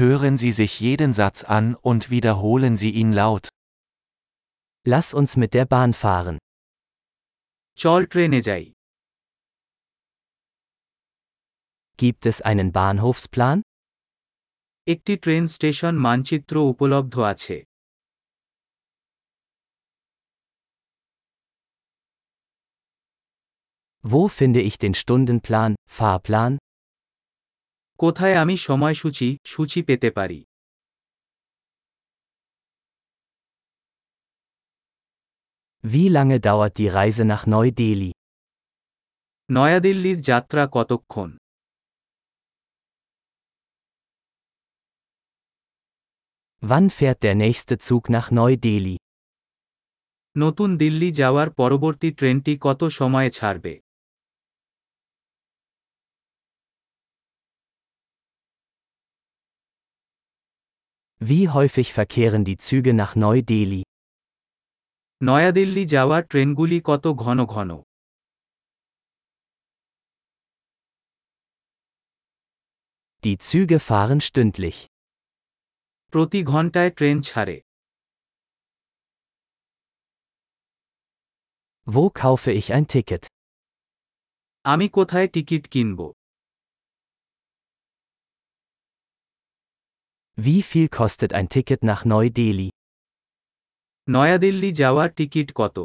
Hören Sie sich jeden Satz an und wiederholen Sie ihn laut. Lass uns mit der Bahn fahren. চল ট্রেনে যাই Gibt es einen Bahnhofsplan? একটি train station মানচিত্র উপলব্ধ আছে Wo finde ich den Stundenplan, Fahrplan? কোথায় আমি সময়সূচি সূচি পেতে পারি Wie lange dauert die Reise nach Neu-Delhi? নয়াদিল্লির যাত্রা কতক্ষণ Wann fährt der nächste Zug nach Neu-Delhi? নতুন দিল্লি যাওয়ার পরবর্তী ট্রেনটি কত সময়ে ছাড়বে Wie häufig verkehren die Züge nach Neu-Delhi? New Delhi যাওয়ার ট্রেনগুলি কত ঘন ঘন Die Züge fahren stündlich. প্রতি ঘন্টায় ট্রেন ছাড়ে Wo kaufe ich ein Ticket? আমি কোথায় টিকিট কিনব Wie viel kostet ein Ticket nach Neu-Delhi? New Delhi যাওয়ার টিকিট কত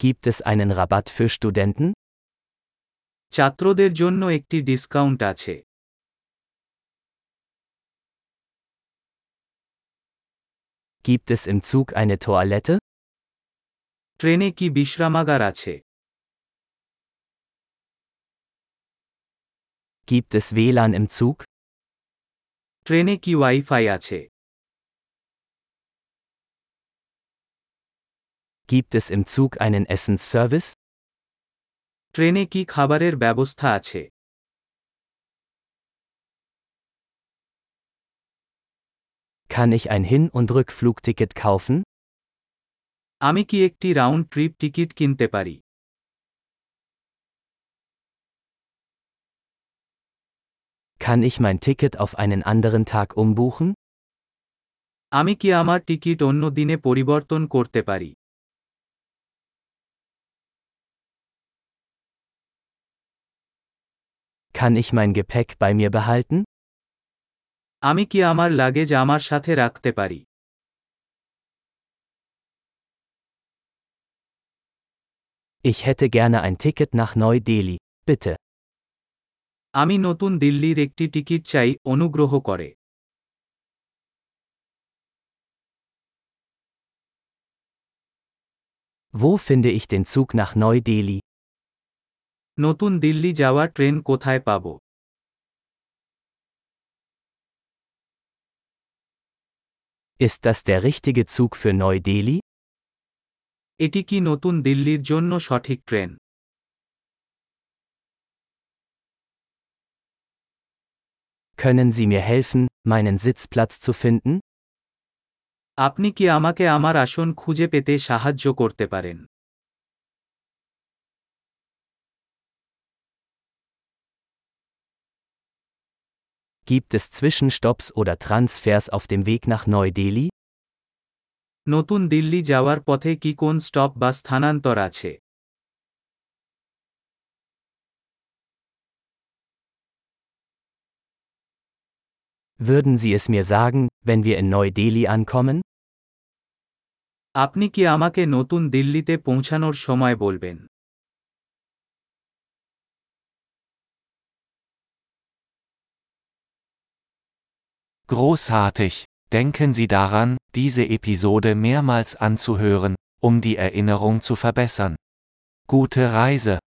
Gibt es einen Rabatt für Studenten? ছাত্রদের জন্য একটি ডিসকাউন্ট আছে Gibt es im Zug eine Toilette? ট্রেনে কি বিশ্রামাগার আছে Gibt es WLAN im Zug? ট্রেনে কি ওয়াইফাই আছে Gibt es im Zug einen Essensservice? ট্রেনে কি খাবারের ব্যবস্থা আছে Kann ich ein Hin- und Rückflugticket kaufen? আমি কি একটি রাউন্ড ট্রিপ টিকিট কিনতে পারি Kann ich mein Ticket auf einen anderen Tag umbuchen? আমি কি আমার টিকিট অন্য দিনে পরিবর্তন করতে পারি Kann ich mein Gepäck bei mir behalten? আমি কি আমার লাগেজ আমার সাথে রাখতে পারি Ich hätte gerne ein Ticket nach Neu-Delhi, bitte. আমি নতুন দিল্লির একটি টিকিট চাই অনুগ্রহ করে Wo finde ich den Zug nach Neu-Delhi? নতুন দিল্লি যাওয়া ট্রেন কোথায় পাব Ist das der richtige Zug für Neu-Delhi? এটি কি নতুন দিল্লির জন্য সঠিক train Können Sie mir helfen, meinen Sitzplatz zu finden? আপনি কি আমাকে আমার আসন খুঁজে পেতে সাহায্য করতে পারেন Gibt es Zwischenstopps oder Transfers auf dem Weg nach Neu-Delhi? নতুন দিল্লি যাওয়ার পথে কি কোন স্টপ বা স্থানান্তর আছে Würden Sie es mir sagen, wenn wir in Neu-Delhi ankommen? আপনি কি আমাকে নতুন দিল্লিতে পৌঁছানোর সময় বলবেন Großartig! Denken Sie daran, diese Episode mehrmals anzuhören, um die Erinnerung zu verbessern. Gute Reise!